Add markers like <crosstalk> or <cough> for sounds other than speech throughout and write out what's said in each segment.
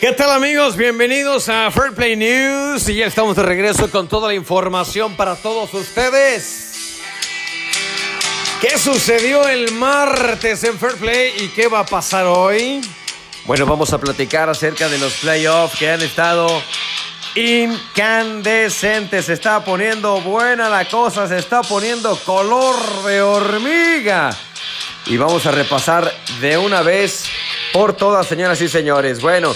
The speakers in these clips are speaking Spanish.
¿Qué tal amigos? Bienvenidos a Fair Play News y ya estamos de regreso con toda la información para todos ustedes. ¿Qué sucedió el martes en Fair Play y qué va a pasar hoy? Bueno, vamos a platicar acerca de los playoffs que han estado incandescentes. Se está poniendo buena la cosa, se está poniendo color de hormiga. Y vamos a repasar de una vez por todas, señoras y señores. Bueno,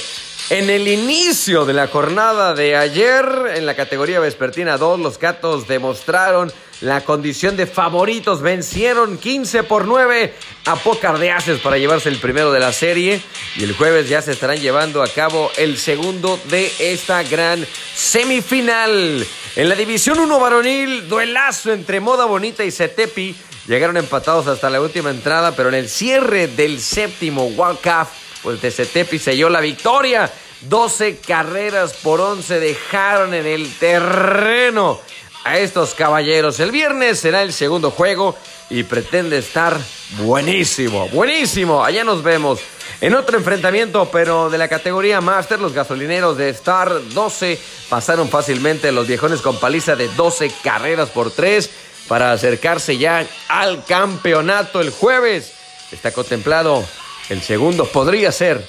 en el inicio de la jornada de ayer, en la categoría vespertina 2, los Gatos demostraron la condición de favoritos. Vencieron 15 por 9 a Pocar de Aces para llevarse el primero de la serie. Y el jueves ya se estarán llevando a cabo el segundo de esta gran semifinal. En la División 1 varonil, duelazo entre Moda Bonita y Cetepi. Llegaron empatados hasta la última entrada, pero en el cierre del séptimo Cup pues de Cetepi selló la victoria. 12 carreras por 11 dejaron en el terreno a estos caballeros. El viernes será el segundo juego y pretende estar buenísimo, buenísimo. Allá nos vemos. En otro enfrentamiento, pero de la categoría Master, los gasolineros de Star 12 pasaron fácilmente los viejones con paliza de 12 carreras por 3 para acercarse ya al campeonato el jueves. Está contemplado el segundo podría ser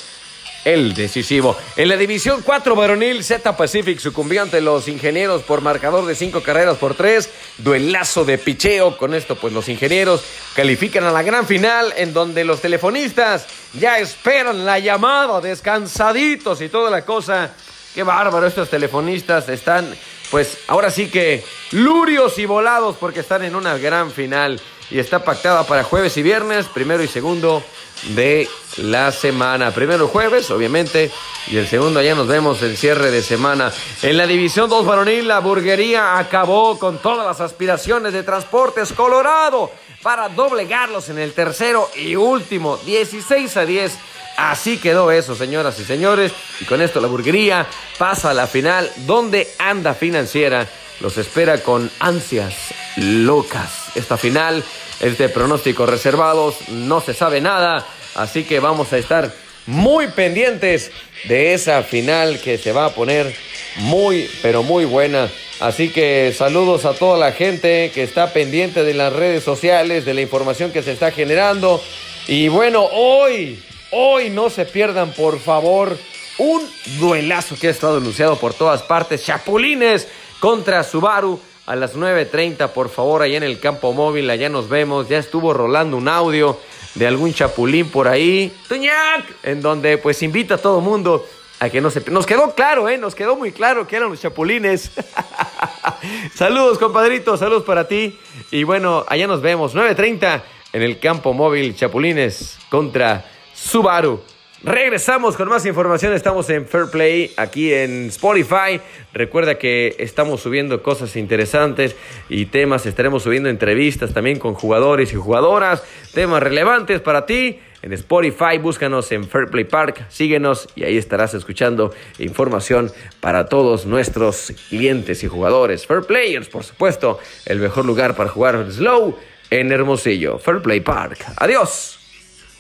el decisivo. En la división 4 varonil, Z Pacific sucumbió ante los ingenieros por marcador de 5 carreras por 3. Duelazo de picheo. Con esto, pues los ingenieros califican a la gran final en donde los telefonistas ya esperan la llamada, descansaditos y toda la cosa. Qué bárbaro, estos telefonistas están, pues ahora sí que lurios y volados porque están en una gran final y está pactada para jueves y viernes, primero y segundo de la semana. Primero jueves, obviamente, y el segundo ya nos vemos el cierre de semana. En la División 2 varonil, la burguería acabó con todas las aspiraciones de Transportes Colorado para doblegarlos en el tercero y último, 16 a 10. Así quedó eso, señoras y señores. Y con esto la burguería pasa a la final, donde anda financiera. Los espera con ansias locas. Esta final es de pronósticos reservados, no se sabe nada, así que vamos a estar muy pendientes de esa final que se va a poner muy, pero muy buena. Así que saludos a toda la gente que está pendiente de las redes sociales, de la información que se está generando. Y bueno, hoy, hoy no se pierdan, por favor, un duelazo que ha estado anunciado por todas partes. Chapulines contra Subaru a las 9.30, por favor, allá en el campo móvil, allá nos vemos. Ya estuvo rolando un audio de algún chapulín por ahí, ¡Tuñac! en donde pues invita a todo mundo a que no se... Nos quedó claro, ¿eh? Nos quedó muy claro que eran los chapulines. <laughs> saludos, compadrito, saludos para ti. Y bueno, allá nos vemos, 9.30 en el campo móvil, chapulines contra Subaru. Regresamos con más información. Estamos en Fair Play aquí en Spotify. Recuerda que estamos subiendo cosas interesantes y temas. Estaremos subiendo entrevistas también con jugadores y jugadoras. Temas relevantes para ti. En Spotify, búscanos en Fair Play Park, síguenos y ahí estarás escuchando información para todos nuestros clientes y jugadores. Fair Players, por supuesto, el mejor lugar para jugar slow en Hermosillo. Fair Play Park. Adiós.